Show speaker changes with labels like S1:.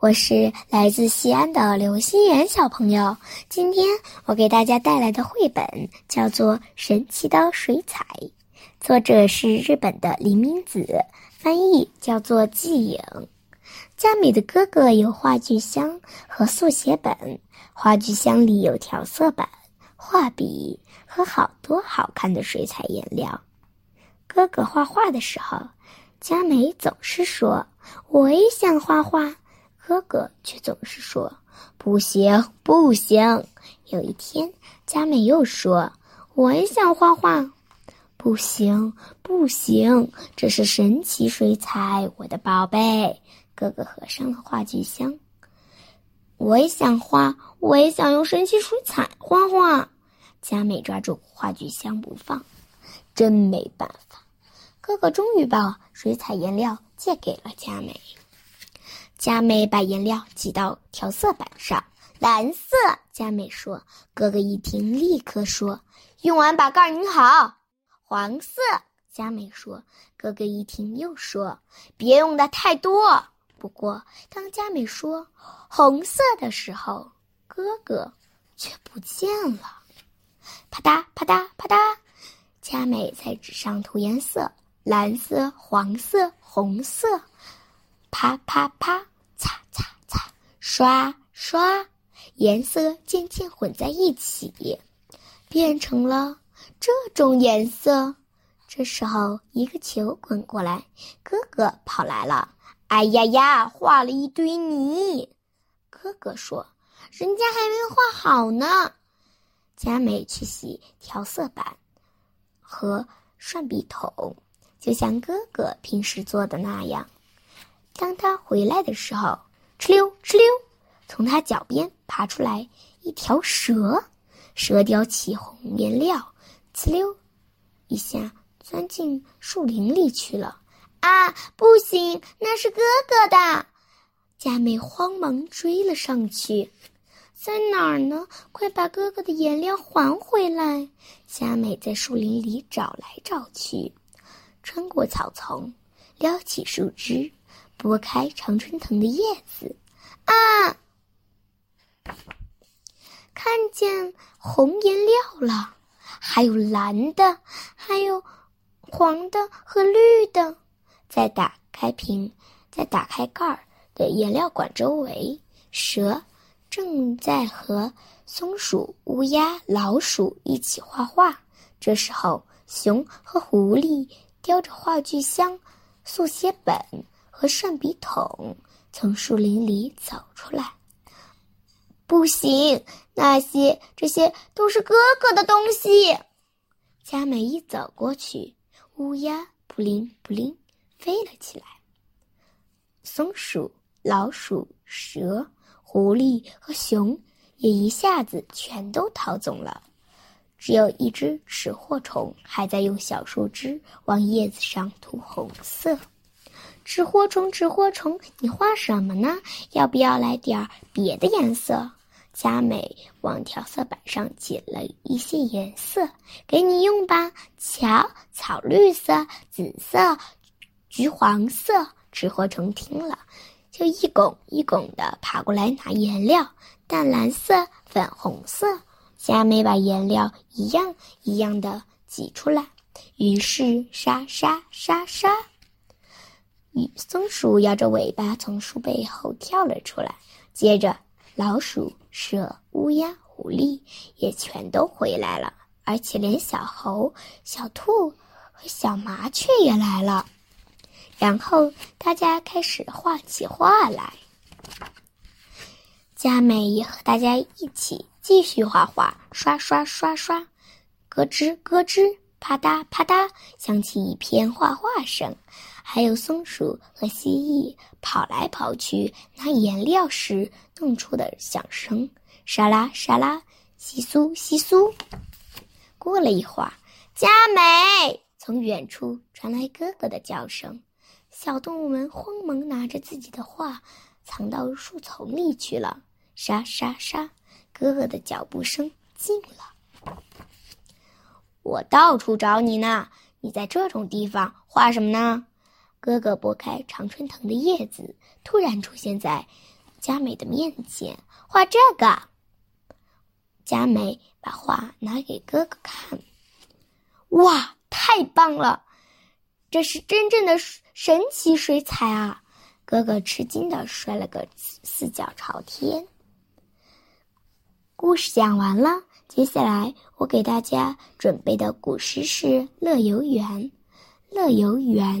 S1: 我是来自西安的刘心妍小朋友。今天我给大家带来的绘本叫做《神奇的水彩》，作者是日本的林明子，翻译叫做季颖。佳美的哥哥有画具箱和速写本，画具箱里有调色板、画笔和好多好看的水彩颜料。哥哥画画的时候，佳美总是说：“我也想画画。”哥哥却总是说：“不行，不行。”有一天，佳美又说：“我也想画画。”“不行，不行，这是神奇水彩，我的宝贝。”哥哥合上了画具箱。“我也想画，我也想用神奇水彩画画。”佳美抓住画具箱不放，真没办法。哥哥终于把水彩颜料借给了佳美。佳美把颜料挤到调色板上，蓝色。佳美说：“哥哥一听，立刻说，用完把盖拧好。”黄色。佳美说：“哥哥一听，又说，别用的太多。”不过，当佳美说“红色”的时候，哥哥却不见了。啪嗒啪嗒啪嗒，佳美在纸上涂颜色：蓝色、黄色、红色。啪啪啪。刷刷，颜色渐渐混在一起，变成了这种颜色。这时候，一个球滚过来，哥哥跑来了。哎呀呀，画了一堆泥！哥哥说：“人家还没画好呢。”佳美去洗调色板和涮笔筒，就像哥哥平时做的那样。当他回来的时候，哧溜哧溜，从他脚边爬出来一条蛇，蛇叼起红颜料，哧溜一下钻进树林里去了。啊，不行，那是哥哥的！佳美慌忙追了上去，在哪儿呢？快把哥哥的颜料还回来！佳美在树林里找来找去，穿过草丛，撩起树枝。拨开常春藤的叶子，啊！看见红颜料了，还有蓝的，还有黄的和绿的。再打开瓶，再打开盖儿的颜料管周围，蛇正在和松鼠、乌鸦、老鼠一起画画。这时候，熊和狐狸叼着画具箱、速写本。和涮笔筒从树林里走出来。不行，那些这些都是哥哥的东西。佳美一走过去，乌鸦扑灵扑灵飞了起来。松鼠、老鼠、蛇、狐狸和熊也一下子全都逃走了，只有一只吃货虫还在用小树枝往叶子上涂红色。纸火虫，纸火虫，你画什么呢？要不要来点儿别的颜色？佳美往调色板上挤了一些颜色，给你用吧。瞧，草绿色、紫色、橘黄色。纸火虫听了，就一拱一拱的爬过来拿颜料，淡蓝色、粉红色。佳美把颜料一样一样的挤出来，于是沙沙沙沙。松鼠摇着尾巴从树背后跳了出来，接着老鼠、蛇、乌鸦、狐狸也全都回来了，而且连小猴、小兔和小麻雀也来了。然后大家开始画起画来。佳美也和大家一起继续画画，刷刷刷刷，咯吱咯吱，啪嗒啪嗒，响起一片画画声。还有松鼠和蜥蜴跑来跑去拿颜料时弄出的响声，沙拉沙拉，窸窣窸窣。过了一会儿，佳美从远处传来哥哥的叫声，小动物们慌忙拿着自己的画藏到树丛里去了。沙沙沙，哥哥的脚步声近了。我到处找你呢，你在这种地方画什么呢？哥哥拨开常春藤的叶子，突然出现在佳美的面前，画这个。佳美把画拿给哥哥看，哇，太棒了！这是真正的神奇水彩啊！哥哥吃惊的摔了个四脚朝天。故事讲完了，接下来我给大家准备的古诗是《乐游原》。《乐游原》